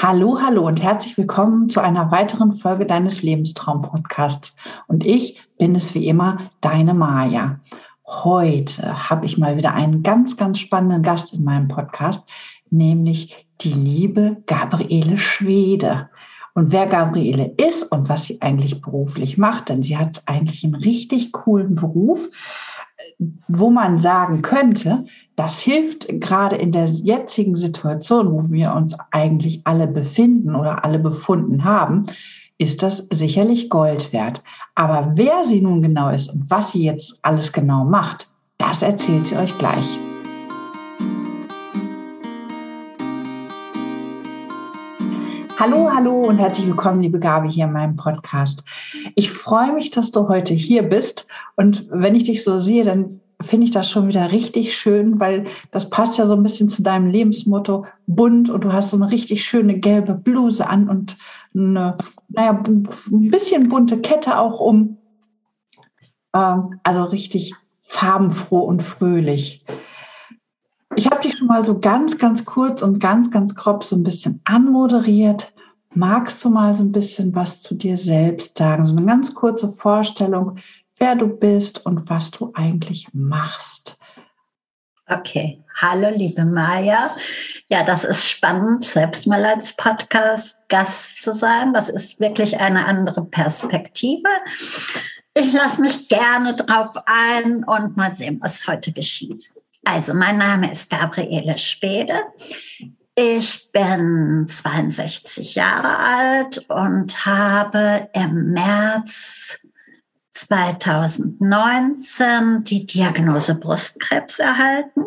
Hallo, hallo und herzlich willkommen zu einer weiteren Folge deines Lebenstraum-Podcasts. Und ich bin es wie immer, deine Maja. Heute habe ich mal wieder einen ganz, ganz spannenden Gast in meinem Podcast, nämlich die liebe Gabriele Schwede. Und wer Gabriele ist und was sie eigentlich beruflich macht, denn sie hat eigentlich einen richtig coolen Beruf, wo man sagen könnte, das hilft gerade in der jetzigen Situation, wo wir uns eigentlich alle befinden oder alle befunden haben, ist das sicherlich Gold wert. Aber wer sie nun genau ist und was sie jetzt alles genau macht, das erzählt sie euch gleich. Hallo, hallo und herzlich willkommen, liebe Gabi, hier in meinem Podcast. Ich freue mich, dass du heute hier bist. Und wenn ich dich so sehe, dann finde ich das schon wieder richtig schön, weil das passt ja so ein bisschen zu deinem Lebensmotto bunt und du hast so eine richtig schöne gelbe Bluse an und eine, naja, ein bisschen bunte Kette auch um. Ähm, also richtig farbenfroh und fröhlich. Ich habe dich schon mal so ganz, ganz kurz und ganz, ganz grob so ein bisschen anmoderiert. Magst du mal so ein bisschen was zu dir selbst sagen? So eine ganz kurze Vorstellung, wer du bist und was du eigentlich machst. Okay, hallo liebe Maja. Ja, das ist spannend, selbst mal als Podcast-Gast zu sein. Das ist wirklich eine andere Perspektive. Ich lasse mich gerne drauf ein und mal sehen, was heute geschieht. Also, mein Name ist Gabriele Spede. Ich bin 62 Jahre alt und habe im März 2019 die Diagnose Brustkrebs erhalten.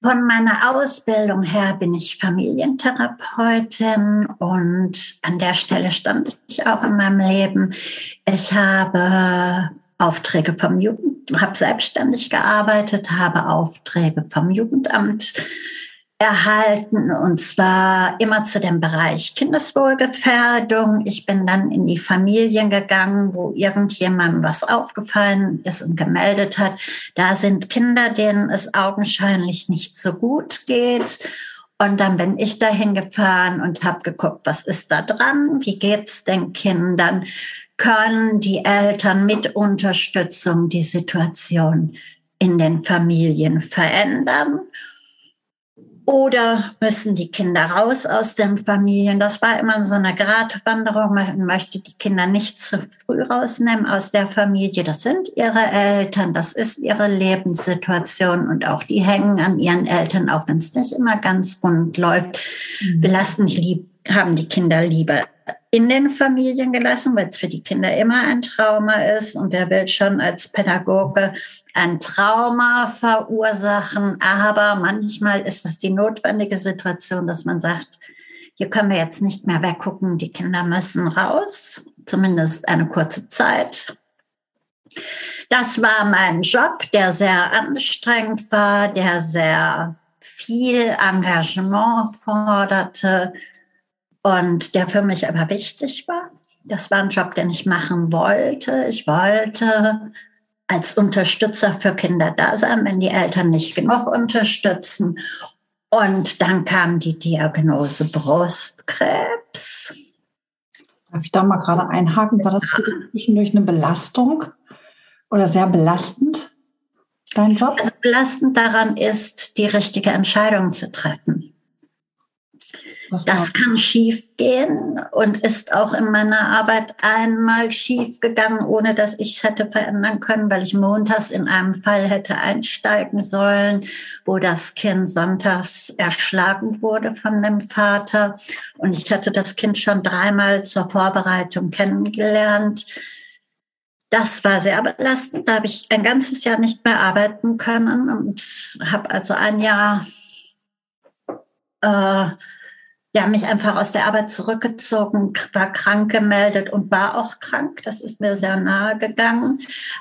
Von meiner Ausbildung her bin ich Familientherapeutin und an der Stelle stand ich auch in meinem Leben. Ich habe Aufträge vom Jugend, habe selbstständig gearbeitet, habe Aufträge vom Jugendamt erhalten und zwar immer zu dem Bereich Kindeswohlgefährdung. Ich bin dann in die Familien gegangen, wo irgendjemandem was aufgefallen ist und gemeldet hat. Da sind Kinder, denen es augenscheinlich nicht so gut geht. Und dann bin ich dahin gefahren und habe geguckt, was ist da dran? Wie geht's den Kindern? Können die Eltern mit Unterstützung die Situation in den Familien verändern? Oder müssen die Kinder raus aus den Familien? Das war immer so eine Gratwanderung. Man möchte die Kinder nicht zu früh rausnehmen aus der Familie. Das sind ihre Eltern, das ist ihre Lebenssituation und auch die hängen an ihren Eltern, auch wenn es nicht immer ganz rund läuft. Mhm. Belasten die haben die Kinder lieber in den Familien gelassen, weil es für die Kinder immer ein Trauma ist. Und wer will schon als Pädagoge ein Trauma verursachen? Aber manchmal ist das die notwendige Situation, dass man sagt, hier können wir jetzt nicht mehr weggucken, die Kinder müssen raus, zumindest eine kurze Zeit. Das war mein Job, der sehr anstrengend war, der sehr viel Engagement forderte, und der für mich aber wichtig war. Das war ein Job, den ich machen wollte. Ich wollte als Unterstützer für Kinder da sein, wenn die Eltern nicht genug unterstützen. Und dann kam die Diagnose Brustkrebs. Darf ich da mal gerade einhaken? War das für dich zwischendurch eine Belastung oder sehr belastend, dein Job? Also belastend daran ist, die richtige Entscheidung zu treffen. Das, das kann schief gehen und ist auch in meiner Arbeit einmal schief gegangen, ohne dass ich es hätte verändern können, weil ich montags in einem Fall hätte einsteigen sollen, wo das Kind sonntags erschlagen wurde von dem Vater. Und ich hatte das Kind schon dreimal zur Vorbereitung kennengelernt. Das war sehr belastend. Da habe ich ein ganzes Jahr nicht mehr arbeiten können und habe also ein Jahr äh, ja, mich einfach aus der Arbeit zurückgezogen, war krank gemeldet und war auch krank. Das ist mir sehr nahe gegangen.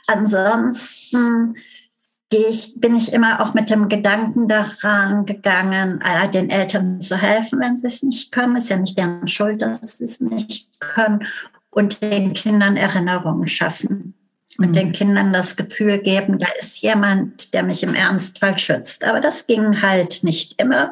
Ansonsten ich, bin ich immer auch mit dem Gedanken daran gegangen, äh, den Eltern zu helfen, wenn sie es nicht können. Ist ja nicht deren Schuld, dass sie es nicht können. Und den Kindern Erinnerungen schaffen. Und mhm. den Kindern das Gefühl geben, da ist jemand, der mich im Ernstfall schützt. Aber das ging halt nicht immer.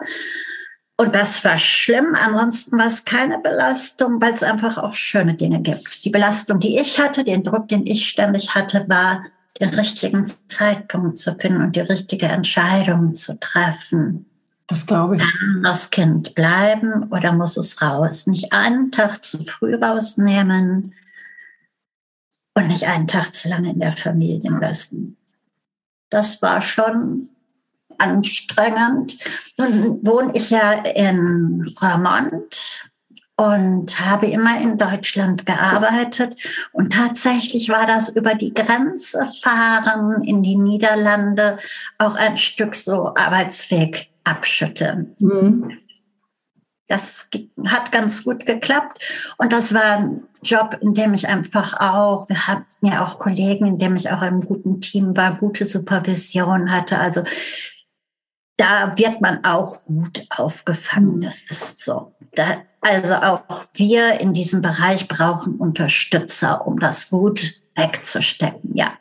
Und das war schlimm. Ansonsten war es keine Belastung, weil es einfach auch schöne Dinge gibt. Die Belastung, die ich hatte, den Druck, den ich ständig hatte, war, den richtigen Zeitpunkt zu finden und die richtige Entscheidung zu treffen. Das glaube ich. Kann das Kind bleiben oder muss es raus? Nicht einen Tag zu früh rausnehmen und nicht einen Tag zu lange in der Familie lassen. Das war schon anstrengend. Nun wohne ich ja in Ramont und habe immer in Deutschland gearbeitet. Und tatsächlich war das über die Grenze fahren in die Niederlande auch ein Stück so Arbeitsweg abschütteln. Mhm. Das hat ganz gut geklappt. Und das war ein Job, in dem ich einfach auch, wir hatten ja auch Kollegen, in dem ich auch im guten Team war, gute Supervision hatte. Also da wird man auch gut aufgefangen. Das ist so. Da, also auch wir in diesem Bereich brauchen Unterstützer, um das gut wegzustecken. Ja.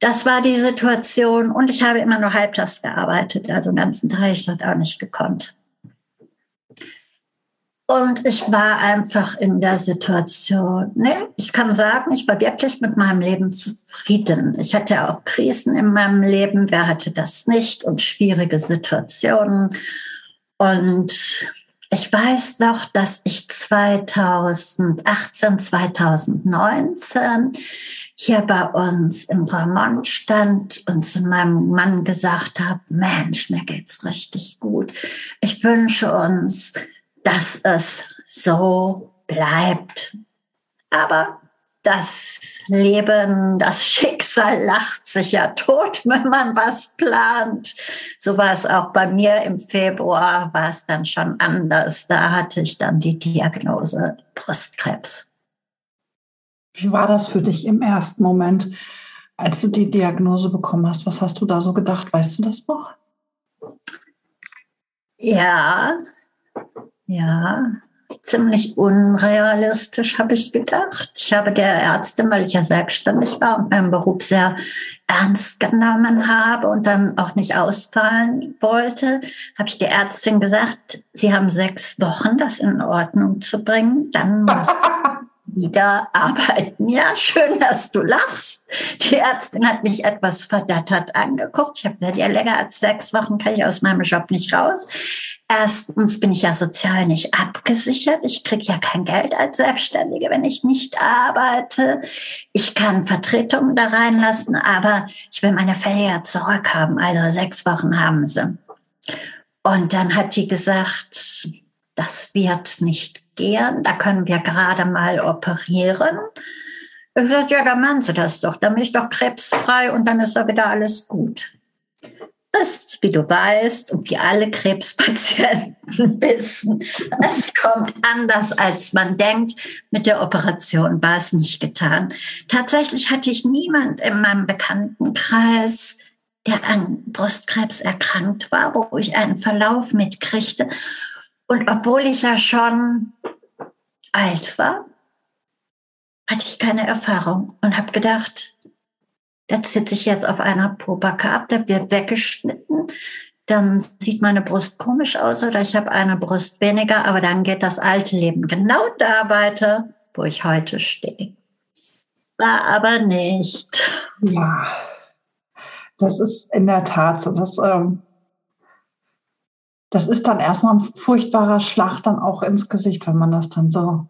Das war die Situation und ich habe immer nur halbtags gearbeitet, also den ganzen Tag ich das auch nicht gekonnt. Und ich war einfach in der Situation, ne, ich kann sagen, ich war wirklich mit meinem Leben zufrieden. Ich hatte auch Krisen in meinem Leben, wer hatte das nicht und schwierige Situationen. Und ich weiß noch, dass ich 2018, 2019 hier bei uns im Vermont stand und zu meinem Mann gesagt habe, Mensch, mir geht's richtig gut. Ich wünsche uns, dass es so bleibt. Aber das Leben, das Schicksal lacht sich ja tot, wenn man was plant. So war es auch bei mir im Februar, war es dann schon anders. Da hatte ich dann die Diagnose Brustkrebs. Wie war das für dich im ersten Moment, als du die Diagnose bekommen hast? Was hast du da so gedacht? Weißt du das noch? Ja, ja, ziemlich unrealistisch, habe ich gedacht. Ich habe der Ärztin, weil ich ja selbstständig war und meinen Beruf sehr ernst genommen habe und dann auch nicht ausfallen wollte, habe ich der Ärztin gesagt, Sie haben sechs Wochen, das in Ordnung zu bringen. Dann muss wieder arbeiten. Ja, schön, dass du lachst. Die Ärztin hat mich etwas verdattert angeguckt. Ich habe gesagt, ja, länger als sechs Wochen kann ich aus meinem Job nicht raus. Erstens bin ich ja sozial nicht abgesichert. Ich kriege ja kein Geld als Selbstständige, wenn ich nicht arbeite. Ich kann Vertretungen da reinlassen, aber ich will meine ja zurückhaben. Also sechs Wochen haben sie. Und dann hat die gesagt, das wird nicht gehen. Da können wir gerade mal operieren. Ich gesagt, ja, dann machen Sie das doch. Dann bin ich doch krebsfrei und dann ist da wieder alles gut. Das wie du weißt und wie alle Krebspatienten wissen, es kommt anders, als man denkt. Mit der Operation war es nicht getan. Tatsächlich hatte ich niemand in meinem Bekanntenkreis, der an Brustkrebs erkrankt war, wo ich einen Verlauf mitkriegte. Und obwohl ich ja schon alt war, hatte ich keine Erfahrung und habe gedacht, das sitze ich jetzt auf einer Pobacke ab, der wird weggeschnitten, dann sieht meine Brust komisch aus oder ich habe eine Brust weniger, aber dann geht das alte Leben genau da weiter, wo ich heute stehe. War aber nicht. Ja, das ist in der Tat so. Das ähm, das ist dann erstmal ein furchtbarer Schlag dann auch ins Gesicht, wenn man das dann so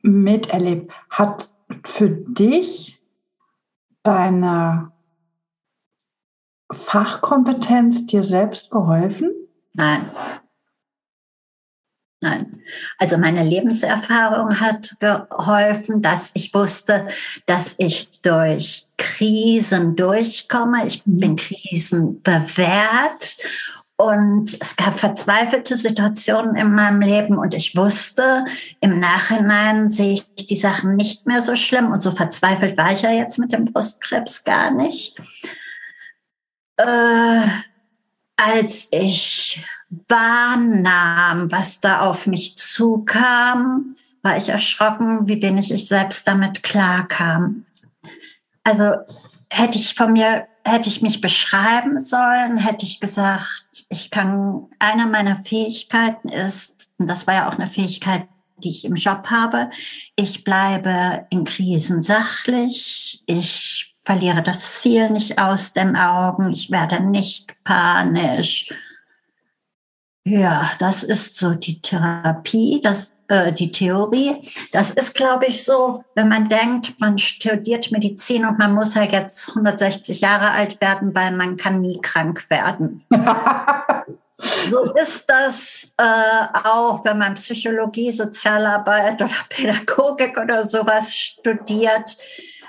miterlebt. Hat für dich deine Fachkompetenz dir selbst geholfen? Nein. Nein. Also meine Lebenserfahrung hat geholfen, dass ich wusste, dass ich durch Krisen durchkomme. Ich bin mhm. krisenbewährt und es gab verzweifelte Situationen in meinem Leben und ich wusste, im Nachhinein sehe ich die Sachen nicht mehr so schlimm und so verzweifelt war ich ja jetzt mit dem Brustkrebs gar nicht. Äh, als ich wahrnahm, was da auf mich zukam, war ich erschrocken, wie wenig ich selbst damit klarkam. Also hätte ich von mir hätte ich mich beschreiben sollen, hätte ich gesagt, ich kann, eine meiner Fähigkeiten ist, und das war ja auch eine Fähigkeit, die ich im Job habe, ich bleibe in Krisen sachlich, ich verliere das Ziel nicht aus den Augen, ich werde nicht panisch. Ja, das ist so die Therapie, das äh, die Theorie. Das ist, glaube ich, so, wenn man denkt, man studiert Medizin und man muss ja jetzt 160 Jahre alt werden, weil man kann nie krank werden. so ist das äh, auch, wenn man Psychologie, Sozialarbeit oder Pädagogik oder sowas studiert.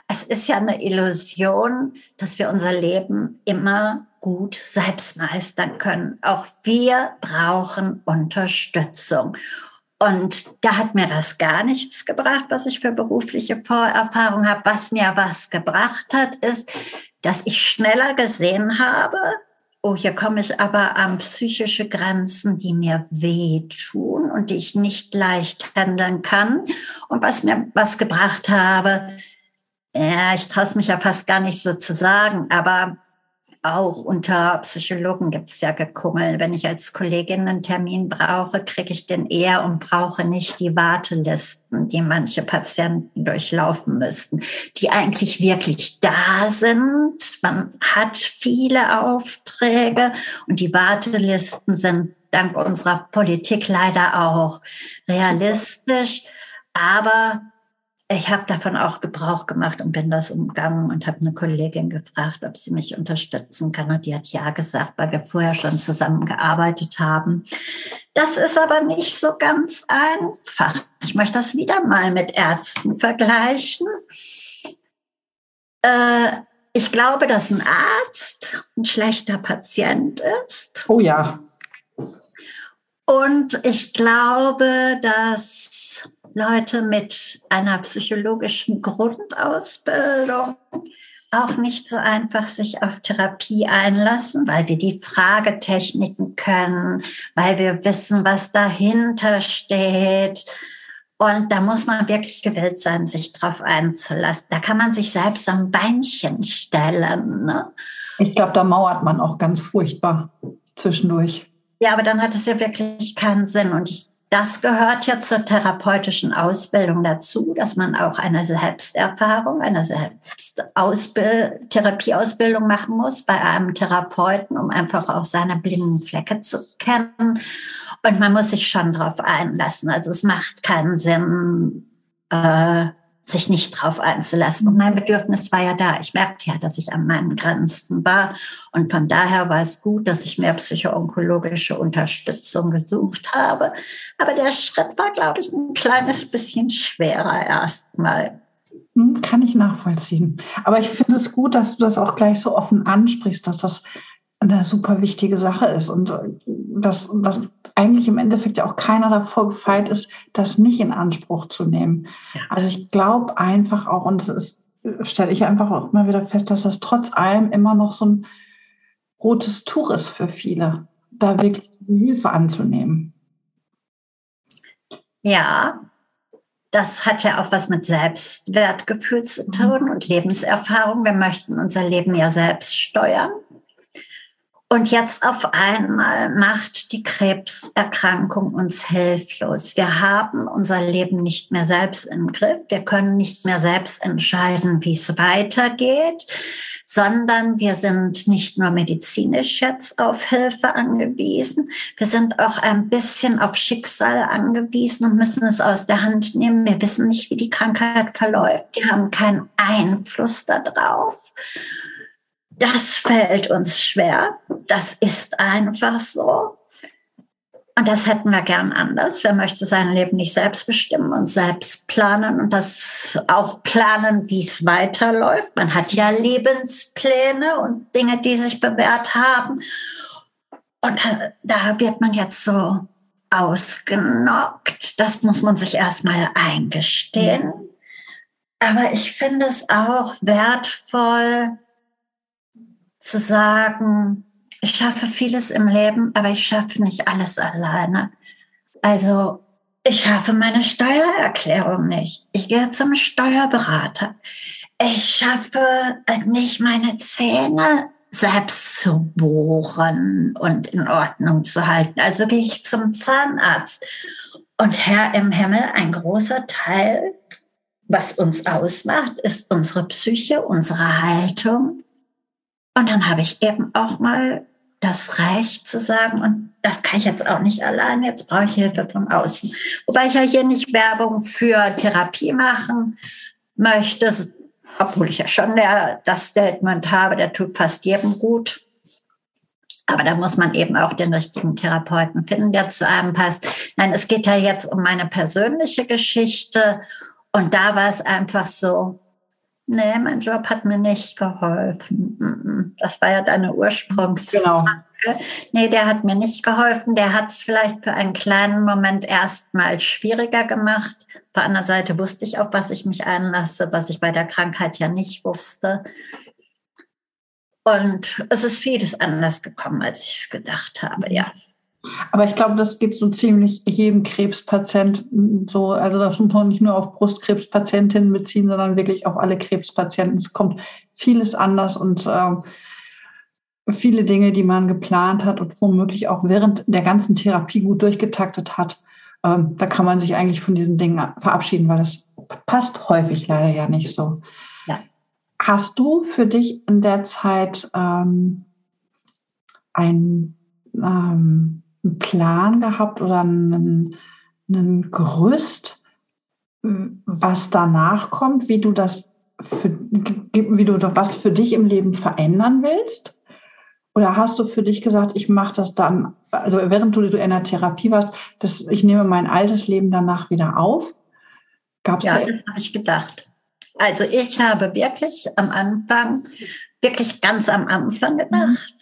Es ist ja eine Illusion, dass wir unser Leben immer gut selbst meistern können. Auch wir brauchen Unterstützung. Und da hat mir das gar nichts gebracht, was ich für berufliche Vorerfahrung habe. Was mir was gebracht hat, ist, dass ich schneller gesehen habe, oh, hier komme ich aber an psychische Grenzen, die mir wehtun und die ich nicht leicht handeln kann. Und was mir was gebracht habe, ja, ich traue es mich ja fast gar nicht so zu sagen, aber auch unter Psychologen gibt es ja Gekummel. Wenn ich als Kollegin einen Termin brauche, kriege ich den eher und brauche nicht die Wartelisten, die manche Patienten durchlaufen müssten, die eigentlich wirklich da sind. Man hat viele Aufträge und die Wartelisten sind dank unserer Politik leider auch realistisch. Aber ich habe davon auch Gebrauch gemacht und bin das umgangen und habe eine Kollegin gefragt, ob sie mich unterstützen kann. Und die hat ja gesagt, weil wir vorher schon zusammengearbeitet haben. Das ist aber nicht so ganz einfach. Ich möchte das wieder mal mit Ärzten vergleichen. Äh, ich glaube, dass ein Arzt ein schlechter Patient ist. Oh ja. Und ich glaube, dass Leute mit einer psychologischen Grundausbildung auch nicht so einfach sich auf Therapie einlassen, weil wir die Fragetechniken können, weil wir wissen, was dahinter steht. Und da muss man wirklich gewillt sein, sich drauf einzulassen. Da kann man sich selbst am Beinchen stellen. Ne? Ich glaube, da mauert man auch ganz furchtbar zwischendurch. Ja, aber dann hat es ja wirklich keinen Sinn. Und ich das gehört ja zur therapeutischen Ausbildung dazu, dass man auch eine Selbsterfahrung, eine Selbstausbild Therapieausbildung machen muss bei einem Therapeuten, um einfach auch seine blinden Flecke zu kennen. Und man muss sich schon darauf einlassen. Also es macht keinen Sinn, äh, sich nicht drauf einzulassen. Und mein Bedürfnis war ja da. Ich merkte ja, dass ich an meinen Grenzen war. Und von daher war es gut, dass ich mehr psychoonkologische Unterstützung gesucht habe. Aber der Schritt war, glaube ich, ein kleines bisschen schwerer erstmal. Hm, kann ich nachvollziehen. Aber ich finde es gut, dass du das auch gleich so offen ansprichst, dass das eine super wichtige Sache ist und äh, dass, dass eigentlich im Endeffekt ja auch keiner davor gefeit ist, das nicht in Anspruch zu nehmen. Ja. Also ich glaube einfach auch, und das stelle ich einfach auch immer wieder fest, dass das trotz allem immer noch so ein rotes Tuch ist für viele, da wirklich Hilfe anzunehmen. Ja, das hat ja auch was mit Selbstwertgefühl zu tun und Lebenserfahrung. Wir möchten unser Leben ja selbst steuern. Und jetzt auf einmal macht die Krebserkrankung uns hilflos. Wir haben unser Leben nicht mehr selbst im Griff. Wir können nicht mehr selbst entscheiden, wie es weitergeht, sondern wir sind nicht nur medizinisch jetzt auf Hilfe angewiesen. Wir sind auch ein bisschen auf Schicksal angewiesen und müssen es aus der Hand nehmen. Wir wissen nicht, wie die Krankheit verläuft. Wir haben keinen Einfluss darauf. Das fällt uns schwer. Das ist einfach so. Und das hätten wir gern anders. Wer möchte sein Leben nicht selbst bestimmen und selbst planen und das auch planen, wie es weiterläuft? Man hat ja Lebenspläne und Dinge, die sich bewährt haben. Und da wird man jetzt so ausgenockt. Das muss man sich erstmal eingestehen. Aber ich finde es auch wertvoll, zu sagen, ich schaffe vieles im Leben, aber ich schaffe nicht alles alleine. Also ich schaffe meine Steuererklärung nicht. Ich gehe zum Steuerberater. ich schaffe nicht meine Zähne selbst zu bohren und in Ordnung zu halten. Also gehe ich zum Zahnarzt. Und Herr im Himmel, ein großer Teil, was uns ausmacht, ist unsere Psyche, unsere Haltung. Und dann habe ich eben auch mal das Recht zu sagen, und das kann ich jetzt auch nicht allein, jetzt brauche ich Hilfe von außen. Wobei ich ja hier nicht Werbung für Therapie machen möchte, obwohl ich ja schon der, das Statement habe, der tut fast jedem gut. Aber da muss man eben auch den richtigen Therapeuten finden, der zu einem passt. Nein, es geht ja jetzt um meine persönliche Geschichte. Und da war es einfach so, nee, mein Job hat mir nicht geholfen. Das war ja deine Ursprungsfrage. Genau. Nee, der hat mir nicht geholfen. Der hat es vielleicht für einen kleinen Moment erstmal schwieriger gemacht. Auf der anderen Seite wusste ich auch, was ich mich einlasse, was ich bei der Krankheit ja nicht wusste. Und es ist vieles anders gekommen, als ich es gedacht habe, ja. Aber ich glaube, das geht so ziemlich jedem Krebspatient so. Also das muss man nicht nur auf Brustkrebspatientinnen beziehen, sondern wirklich auf alle Krebspatienten. Es kommt vieles anders und äh, viele Dinge, die man geplant hat und womöglich auch während der ganzen Therapie gut durchgetaktet hat. Äh, da kann man sich eigentlich von diesen Dingen verabschieden, weil das passt häufig leider ja nicht so. Ja. Hast du für dich in der Zeit ähm, ein ähm, einen Plan gehabt oder einen, einen Gerüst, was danach kommt, wie du das für, wie du was für dich im Leben verändern willst? Oder hast du für dich gesagt, ich mache das dann, also während du, in der Therapie warst, dass ich nehme mein altes Leben danach wieder auf? Gab's ja, da das habe ich gedacht. Also ich habe wirklich am Anfang, wirklich ganz am Anfang gedacht,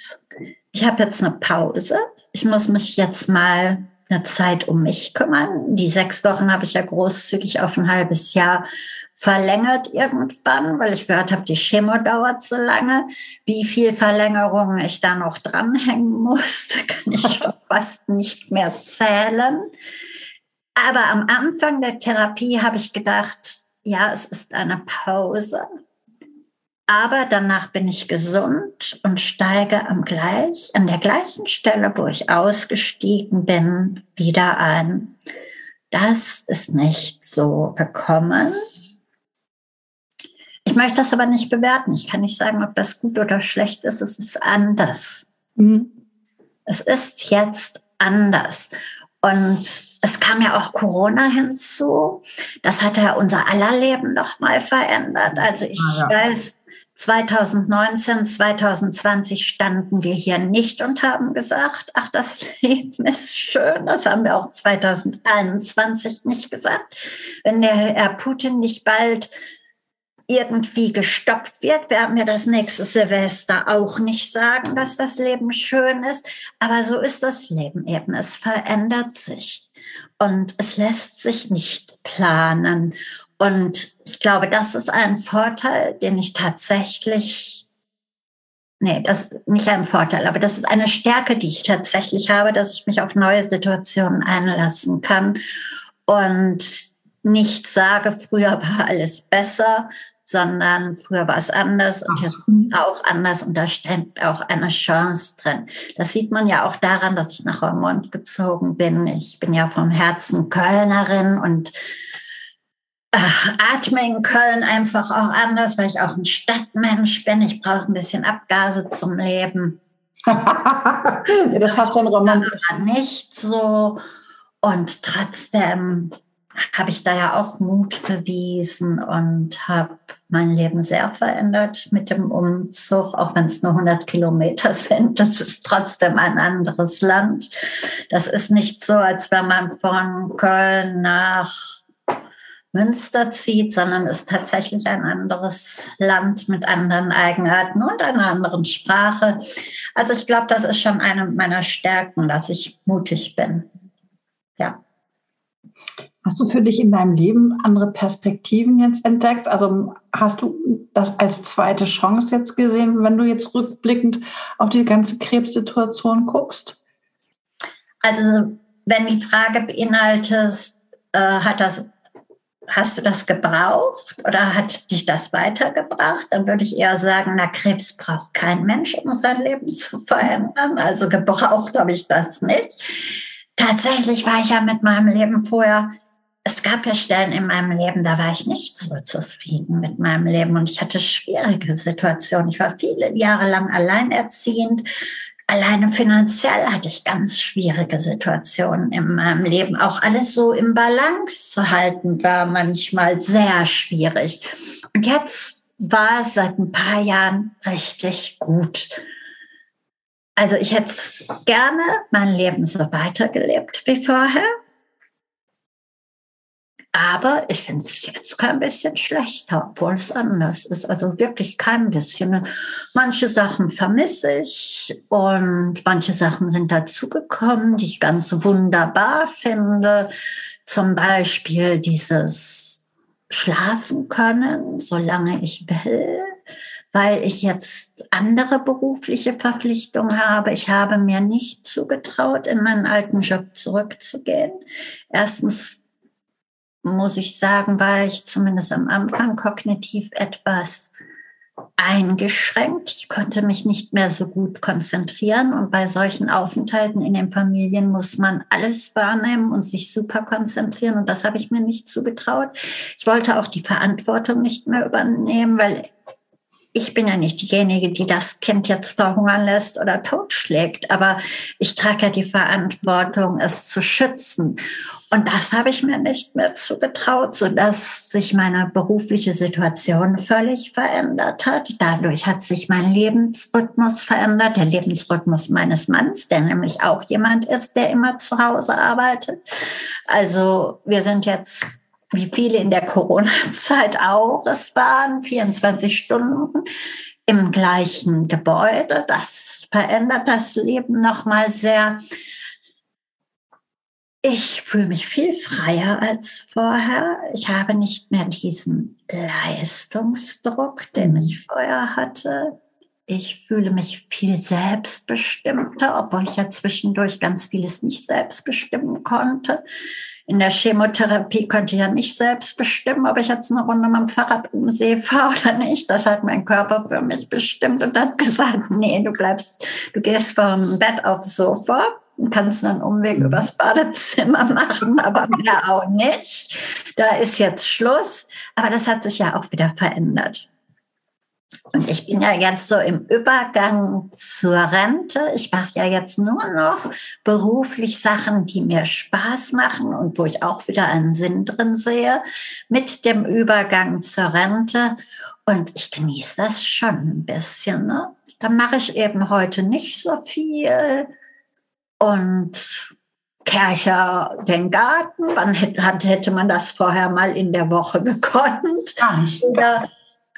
ich habe jetzt eine Pause ich muss mich jetzt mal eine Zeit um mich kümmern. Die sechs Wochen habe ich ja großzügig auf ein halbes Jahr verlängert irgendwann, weil ich gehört habe, die Chemo dauert so lange. Wie viel Verlängerung ich da noch dranhängen muss, da kann ich schon fast nicht mehr zählen. Aber am Anfang der Therapie habe ich gedacht, ja, es ist eine Pause. Aber danach bin ich gesund und steige am gleich, an der gleichen Stelle, wo ich ausgestiegen bin, wieder ein. Das ist nicht so gekommen. Ich möchte das aber nicht bewerten. Ich kann nicht sagen, ob das gut oder schlecht ist. Es ist anders. Mhm. Es ist jetzt anders. Und es kam ja auch Corona hinzu. Das hat ja unser aller Leben noch mal verändert. Also ich ah, ja. weiß, 2019, 2020 standen wir hier nicht und haben gesagt, ach, das Leben ist schön. Das haben wir auch 2021 nicht gesagt. Wenn der Herr Putin nicht bald irgendwie gestoppt wird, werden wir das nächste Silvester auch nicht sagen, dass das Leben schön ist. Aber so ist das Leben eben. Es verändert sich und es lässt sich nicht planen. Und ich glaube, das ist ein Vorteil, den ich tatsächlich, nee, das ist nicht ein Vorteil, aber das ist eine Stärke, die ich tatsächlich habe, dass ich mich auf neue Situationen einlassen kann und nicht sage, früher war alles besser, sondern früher war es anders und jetzt ist auch anders und da steckt auch eine Chance drin. Das sieht man ja auch daran, dass ich nach Reumont gezogen bin. Ich bin ja vom Herzen Kölnerin und Ach, atme in Köln einfach auch anders, weil ich auch ein Stadtmensch bin. Ich brauche ein bisschen Abgase zum Leben. das hast du in romantisch. Nicht so. Und trotzdem habe ich da ja auch Mut bewiesen und habe mein Leben sehr verändert mit dem Umzug, auch wenn es nur 100 Kilometer sind. Das ist trotzdem ein anderes Land. Das ist nicht so, als wenn man von Köln nach Münster zieht, sondern ist tatsächlich ein anderes Land mit anderen Eigenarten und einer anderen Sprache. Also ich glaube, das ist schon eine meiner Stärken, dass ich mutig bin. Ja. Hast du für dich in deinem Leben andere Perspektiven jetzt entdeckt? Also hast du das als zweite Chance jetzt gesehen, wenn du jetzt rückblickend auf die ganze Krebssituation guckst? Also wenn die Frage beinhaltet, äh, hat das hast du das gebraucht oder hat dich das weitergebracht? Dann würde ich eher sagen, na, Krebs braucht kein Mensch, um sein Leben zu verändern. Also gebraucht habe ich das nicht. Tatsächlich war ich ja mit meinem Leben vorher es gab ja Stellen in meinem Leben, da war ich nicht so zufrieden mit meinem Leben und ich hatte schwierige Situationen. Ich war viele Jahre lang alleinerziehend. Alleine finanziell hatte ich ganz schwierige Situationen in meinem Leben. Auch alles so im Balance zu halten war manchmal sehr schwierig. Und jetzt war es seit ein paar Jahren richtig gut. Also ich hätte gerne mein Leben so weitergelebt wie vorher. Aber ich finde es jetzt kein bisschen schlechter, obwohl es anders ist. Also wirklich kein bisschen. Manche Sachen vermisse ich und manche Sachen sind dazugekommen, die ich ganz wunderbar finde. Zum Beispiel dieses Schlafen können, solange ich will weil ich jetzt andere berufliche Verpflichtungen habe. Ich habe mir nicht zugetraut, in meinen alten Job zurückzugehen. Erstens muss ich sagen, war ich zumindest am Anfang kognitiv etwas eingeschränkt. Ich konnte mich nicht mehr so gut konzentrieren. Und bei solchen Aufenthalten in den Familien muss man alles wahrnehmen und sich super konzentrieren. Und das habe ich mir nicht zugetraut. Ich wollte auch die Verantwortung nicht mehr übernehmen, weil ich bin ja nicht diejenige, die das Kind jetzt verhungern lässt oder totschlägt, aber ich trage ja die Verantwortung, es zu schützen. Und das habe ich mir nicht mehr zugetraut, so dass sich meine berufliche Situation völlig verändert hat. Dadurch hat sich mein Lebensrhythmus verändert, der Lebensrhythmus meines Manns, der nämlich auch jemand ist, der immer zu Hause arbeitet. Also wir sind jetzt wie viele in der Corona-Zeit auch. Es waren 24 Stunden im gleichen Gebäude. Das verändert das Leben nochmal sehr. Ich fühle mich viel freier als vorher. Ich habe nicht mehr diesen Leistungsdruck, den ich vorher hatte. Ich fühle mich viel selbstbestimmter, obwohl ich ja zwischendurch ganz vieles nicht selbst bestimmen konnte. In der Chemotherapie konnte ich ja nicht selbst bestimmen, ob ich jetzt eine Runde mit dem Fahrrad im See fahre oder nicht. Das hat mein Körper für mich bestimmt und hat gesagt, nee, du bleibst, du gehst vom Bett aufs Sofa kannst einen Umweg mhm. übers Badezimmer machen, aber mehr auch nicht. Da ist jetzt Schluss. Aber das hat sich ja auch wieder verändert. Und ich bin ja jetzt so im Übergang zur Rente. Ich mache ja jetzt nur noch beruflich Sachen, die mir Spaß machen und wo ich auch wieder einen Sinn drin sehe mit dem Übergang zur Rente. Und ich genieße das schon ein bisschen. Ne? Da mache ich eben heute nicht so viel. Und Kercher den Garten. Wann hätte man das vorher mal in der Woche gekonnt? Oder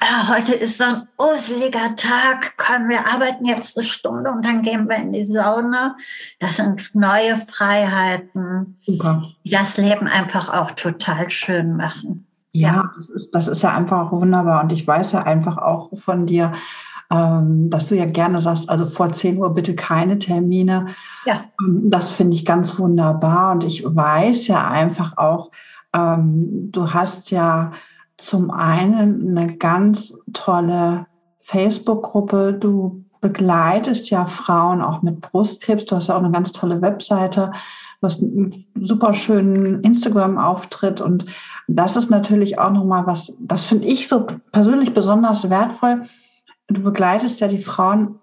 ah, heute ist so ein useliger Tag, komm, wir arbeiten jetzt eine Stunde und dann gehen wir in die Sauna. Das sind neue Freiheiten, Super. die das Leben einfach auch total schön machen. Ja, ja. Das, ist, das ist ja einfach wunderbar. Und ich weiß ja einfach auch von dir, dass du ja gerne sagst, also vor 10 Uhr bitte keine Termine. Ja. Ähm, das finde ich ganz wunderbar. Und ich weiß ja einfach auch, ähm, du hast ja zum einen eine ganz tolle Facebook-Gruppe. Du begleitest ja Frauen auch mit Brustkrebs. Du hast ja auch eine ganz tolle Webseite. Du hast einen super schönen Instagram-Auftritt und das ist natürlich auch nochmal was, das finde ich so persönlich besonders wertvoll. Du begleitest ja die Frauen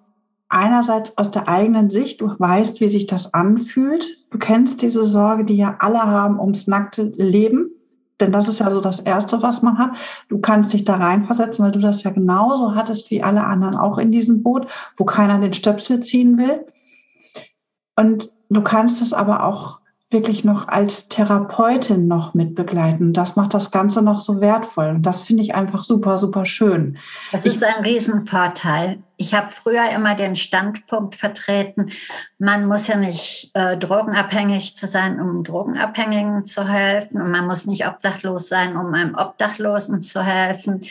einerseits aus der eigenen Sicht. Du weißt, wie sich das anfühlt. Du kennst diese Sorge, die ja alle haben ums nackte Leben. Denn das ist ja so das Erste, was man hat. Du kannst dich da reinversetzen, weil du das ja genauso hattest wie alle anderen auch in diesem Boot, wo keiner den Stöpsel ziehen will. Und du kannst es aber auch wirklich noch als Therapeutin noch mit begleiten. Das macht das Ganze noch so wertvoll. Und das finde ich einfach super, super schön. Das ist ein Riesenvorteil. Ich habe früher immer den Standpunkt vertreten, man muss ja nicht äh, drogenabhängig zu sein, um Drogenabhängigen zu helfen. Und man muss nicht obdachlos sein, um einem Obdachlosen zu helfen.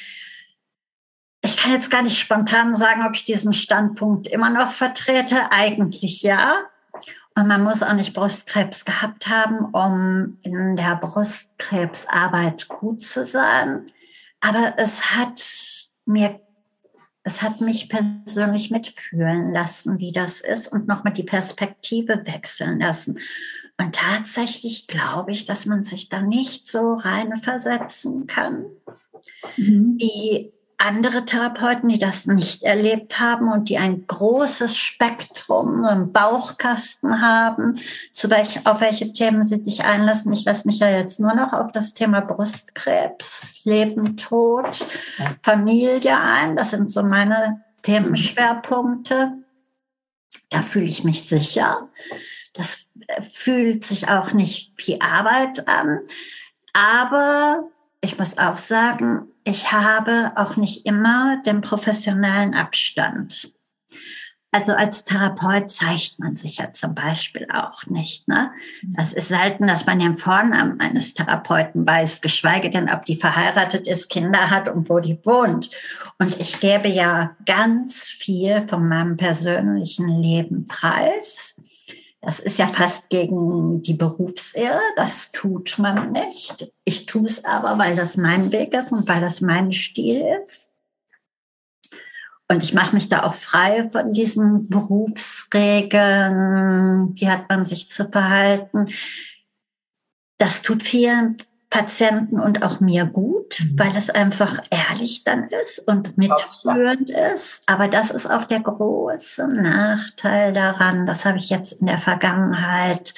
Ich kann jetzt gar nicht spontan sagen, ob ich diesen Standpunkt immer noch vertrete. Eigentlich ja. Und man muss auch nicht Brustkrebs gehabt haben, um in der Brustkrebsarbeit gut zu sein. Aber es hat mir, es hat mich persönlich mitfühlen lassen, wie das ist und nochmal die Perspektive wechseln lassen. Und tatsächlich glaube ich, dass man sich da nicht so rein versetzen kann, mhm. wie andere Therapeuten, die das nicht erlebt haben und die ein großes Spektrum im Bauchkasten haben, zu welch, auf welche Themen sie sich einlassen. Ich lasse mich ja jetzt nur noch auf das Thema Brustkrebs, Leben, Tod, Familie ein. Das sind so meine Themenschwerpunkte. Da fühle ich mich sicher. Das fühlt sich auch nicht wie Arbeit an. Aber ich muss auch sagen, ich habe auch nicht immer den professionellen Abstand. Also als Therapeut zeigt man sich ja zum Beispiel auch nicht. Ne? Das ist selten, dass man den Vornamen eines Therapeuten weiß, geschweige denn, ob die verheiratet ist, Kinder hat und wo die wohnt. Und ich gebe ja ganz viel von meinem persönlichen Leben preis. Das ist ja fast gegen die Berufsehe. Das tut man nicht. Ich tue es aber, weil das mein Weg ist und weil das mein Stil ist. Und ich mache mich da auch frei von diesen Berufsregeln. Wie hat man sich zu verhalten? Das tut vielen Patienten und auch mir gut, mhm. weil es einfach ehrlich dann ist und mitführend ist. Aber das ist auch der große Nachteil daran. Das habe ich jetzt in der Vergangenheit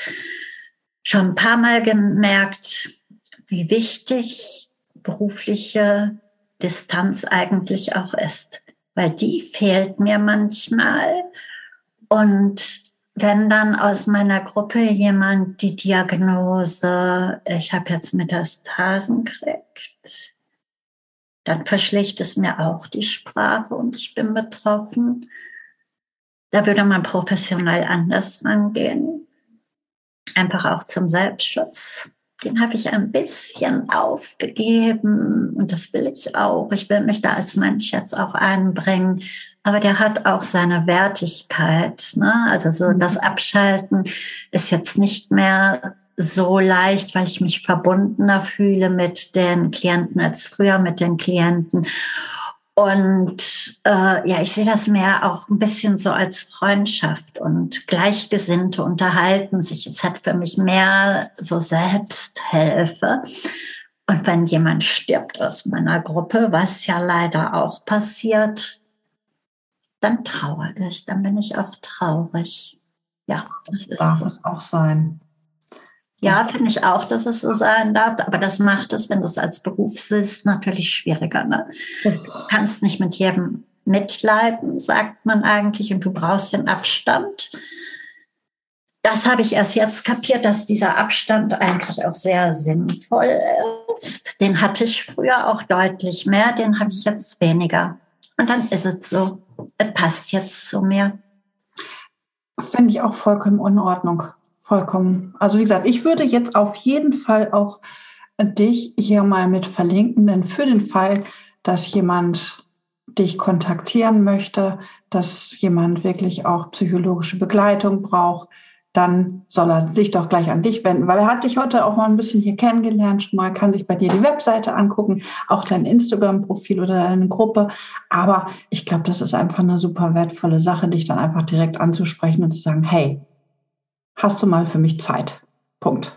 schon ein paar Mal gemerkt, wie wichtig berufliche Distanz eigentlich auch ist, weil die fehlt mir manchmal. Und wenn dann aus meiner Gruppe jemand die Diagnose, ich habe jetzt Metastasen kriegt, dann verschlicht es mir auch die Sprache und ich bin betroffen. Da würde man professionell anders rangehen. Einfach auch zum Selbstschutz. Den habe ich ein bisschen aufgegeben und das will ich auch. Ich will mich da als Mensch jetzt auch einbringen aber der hat auch seine Wertigkeit. Ne? Also so mhm. das Abschalten ist jetzt nicht mehr so leicht, weil ich mich verbundener fühle mit den Klienten als früher mit den Klienten. Und äh, ja, ich sehe das mehr auch ein bisschen so als Freundschaft und Gleichgesinnte unterhalten sich. Es hat für mich mehr so Selbsthilfe. Und wenn jemand stirbt aus meiner Gruppe, was ja leider auch passiert, dann trauere ich, dann bin ich auch traurig. Ja, das, das darf so. es auch sein. Ja, finde ich auch, dass es so sein darf. Aber das macht es, wenn du es als Beruf siehst, natürlich schwieriger. Ne? Du kannst nicht mit jedem mitleiden, sagt man eigentlich, und du brauchst den Abstand. Das habe ich erst jetzt kapiert, dass dieser Abstand eigentlich auch sehr sinnvoll ist. Den hatte ich früher auch deutlich mehr, den habe ich jetzt weniger. Und dann ist es so. Es passt jetzt zu mir. Finde ich auch vollkommen in Ordnung. Vollkommen. Also wie gesagt, ich würde jetzt auf jeden Fall auch dich hier mal mit verlinken, denn für den Fall, dass jemand dich kontaktieren möchte, dass jemand wirklich auch psychologische Begleitung braucht, dann soll er sich doch gleich an dich wenden, weil er hat dich heute auch mal ein bisschen hier kennengelernt schon mal, kann sich bei dir die Webseite angucken, auch dein Instagram-Profil oder deine Gruppe. Aber ich glaube, das ist einfach eine super wertvolle Sache, dich dann einfach direkt anzusprechen und zu sagen, hey, hast du mal für mich Zeit? Punkt.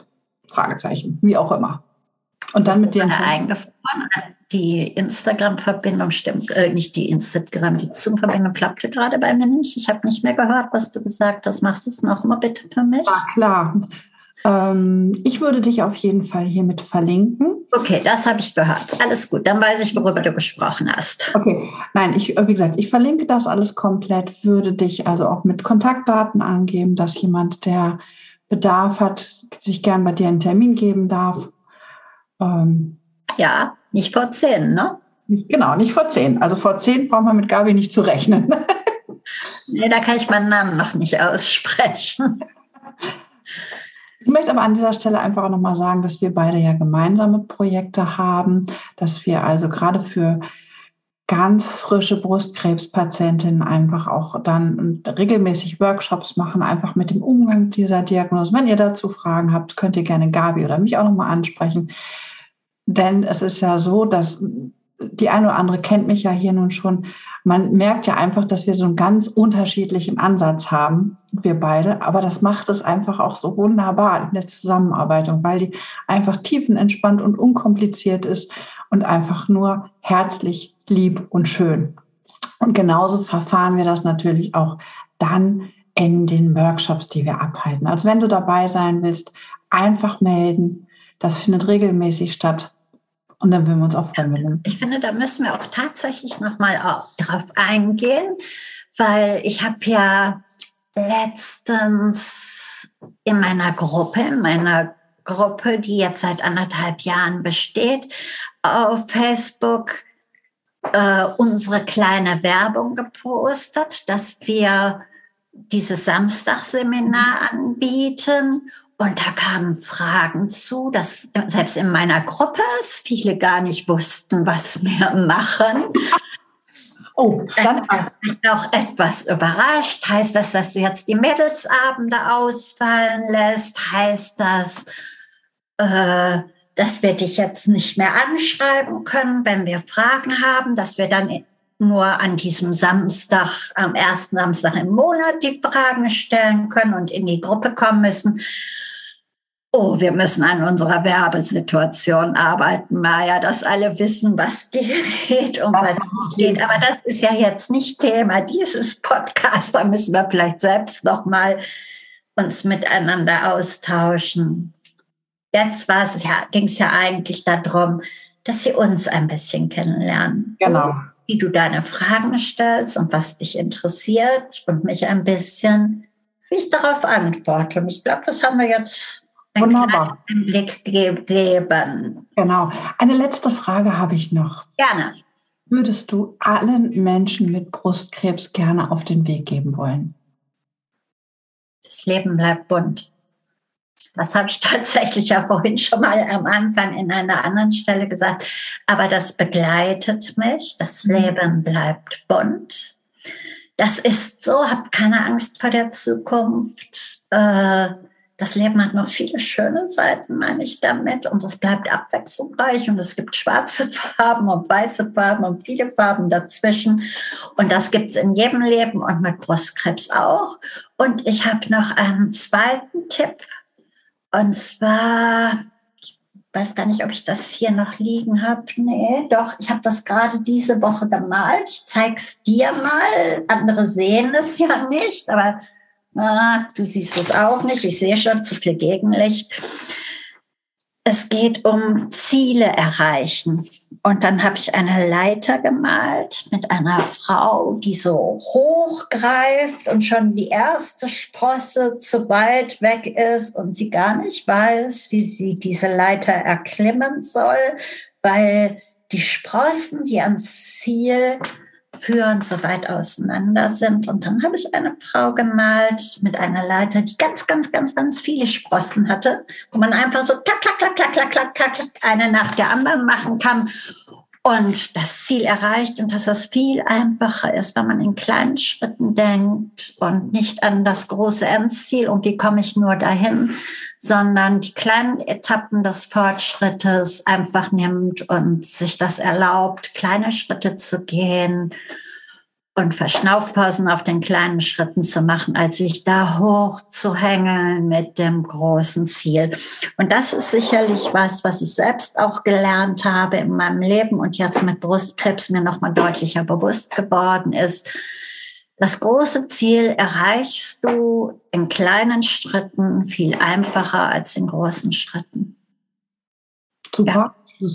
Fragezeichen, wie auch immer. Und dann mit dir. Eingefroren. Die Instagram-Verbindung stimmt, äh, nicht die Instagram, die Zoom-Verbindung klappte gerade bei mir nicht. Ich habe nicht mehr gehört, was du gesagt hast. Machst du es noch mal bitte für mich? Ja, klar. Ähm, ich würde dich auf jeden Fall hiermit verlinken. Okay, das habe ich gehört. Alles gut, dann weiß ich, worüber du gesprochen hast. Okay, nein, ich, wie gesagt, ich verlinke das alles komplett, würde dich also auch mit Kontaktdaten angeben, dass jemand, der Bedarf hat, sich gern bei dir einen Termin geben darf. Ähm, ja, nicht vor zehn, ne? Genau, nicht vor zehn. Also vor zehn braucht man mit Gabi nicht zu rechnen. nee, da kann ich meinen Namen noch nicht aussprechen. Ich möchte aber an dieser Stelle einfach auch nochmal sagen, dass wir beide ja gemeinsame Projekte haben, dass wir also gerade für ganz frische Brustkrebspatientinnen einfach auch dann regelmäßig Workshops machen, einfach mit dem Umgang dieser Diagnose. Wenn ihr dazu Fragen habt, könnt ihr gerne Gabi oder mich auch nochmal ansprechen. Denn es ist ja so, dass die eine oder andere kennt mich ja hier nun schon. Man merkt ja einfach, dass wir so einen ganz unterschiedlichen Ansatz haben, wir beide. Aber das macht es einfach auch so wunderbar in der Zusammenarbeit, weil die einfach tiefenentspannt und unkompliziert ist und einfach nur herzlich, lieb und schön. Und genauso verfahren wir das natürlich auch dann in den Workshops, die wir abhalten. Also wenn du dabei sein willst, einfach melden. Das findet regelmäßig statt. Und dann würden wir uns auch freuen. Ich finde, da müssen wir auch tatsächlich nochmal drauf eingehen, weil ich habe ja letztens in meiner Gruppe, in meiner Gruppe, die jetzt seit anderthalb Jahren besteht, auf Facebook äh, unsere kleine Werbung gepostet, dass wir dieses Samstagseminar anbieten und da kamen Fragen zu, dass selbst in meiner Gruppe es viele gar nicht wussten, was wir machen. Oh, dann ich bin auch etwas überrascht. Heißt das, dass du jetzt die Mädelsabende ausfallen lässt? Heißt das, äh, dass wir dich jetzt nicht mehr anschreiben können, wenn wir Fragen haben, dass wir dann nur an diesem Samstag, am ersten Samstag im Monat die Fragen stellen können und in die Gruppe kommen müssen oh, wir müssen an unserer Werbesituation arbeiten, Maja, dass alle wissen, was geht und was nicht geht. Aber das ist ja jetzt nicht Thema dieses Podcasts. Da müssen wir vielleicht selbst noch mal uns miteinander austauschen. Jetzt war es ja, ging es ja eigentlich darum, dass sie uns ein bisschen kennenlernen. Genau. Wie du deine Fragen stellst und was dich interessiert und mich ein bisschen, wie ich darauf antworte. Und ich glaube, das haben wir jetzt Wunderbar. einen Blick geben. Genau. Eine letzte Frage habe ich noch. Gerne. Würdest du allen Menschen mit Brustkrebs gerne auf den Weg geben wollen? Das Leben bleibt bunt. Das habe ich tatsächlich ja vorhin schon mal am Anfang in einer anderen Stelle gesagt. Aber das begleitet mich. Das mhm. Leben bleibt bunt. Das ist so, habt keine Angst vor der Zukunft. Äh, das Leben hat noch viele schöne Seiten, meine ich damit. Und es bleibt abwechslungsreich und es gibt schwarze Farben und weiße Farben und viele Farben dazwischen. Und das gibt es in jedem Leben und mit Brustkrebs auch. Und ich habe noch einen zweiten Tipp. Und zwar, ich weiß gar nicht, ob ich das hier noch liegen habe. Nee, doch, ich habe das gerade diese Woche gemalt. Ich zeige es dir mal. Andere sehen es ja nicht, aber Ah, du siehst es auch nicht. Ich sehe schon zu viel Gegenlicht. Es geht um Ziele erreichen. Und dann habe ich eine Leiter gemalt mit einer Frau, die so hoch greift und schon die erste Sprosse zu weit weg ist und sie gar nicht weiß, wie sie diese Leiter erklimmen soll, weil die Sprossen, die ans Ziel führen, so weit auseinander sind. Und dann habe ich eine Frau gemalt mit einer Leiter, die ganz, ganz, ganz, ganz viele Sprossen hatte, wo man einfach so klack, klack, klack, klack, klack, klack, klack, eine nach der anderen machen kann und das Ziel erreicht und dass das viel einfacher ist, wenn man in kleinen Schritten denkt und nicht an das große Endziel und wie komme ich nur dahin, sondern die kleinen Etappen des Fortschrittes einfach nimmt und sich das erlaubt, kleine Schritte zu gehen und Verschnaufpausen auf den kleinen Schritten zu machen, als sich da hoch zu hängen mit dem großen Ziel. Und das ist sicherlich was, was ich selbst auch gelernt habe in meinem Leben und jetzt mit Brustkrebs mir nochmal deutlicher bewusst geworden ist. Das große Ziel erreichst du in kleinen Schritten viel einfacher als in großen Schritten. Super. Ja.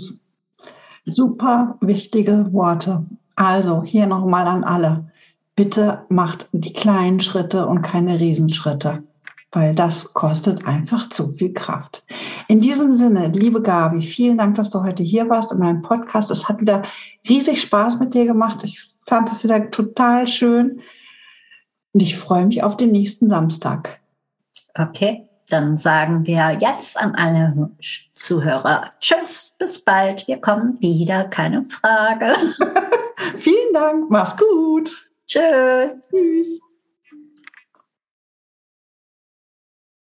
Super wichtige Worte. Also hier nochmal an alle. Bitte macht die kleinen Schritte und keine Riesenschritte, weil das kostet einfach zu viel Kraft. In diesem Sinne, liebe Gabi, vielen Dank, dass du heute hier warst in meinem Podcast. Es hat wieder riesig Spaß mit dir gemacht. Ich fand es wieder total schön und ich freue mich auf den nächsten Samstag. Okay, dann sagen wir jetzt an alle Zuhörer Tschüss, bis bald. Wir kommen wieder, keine Frage. Vielen Dank, mach's gut. Tschö. Tschüss.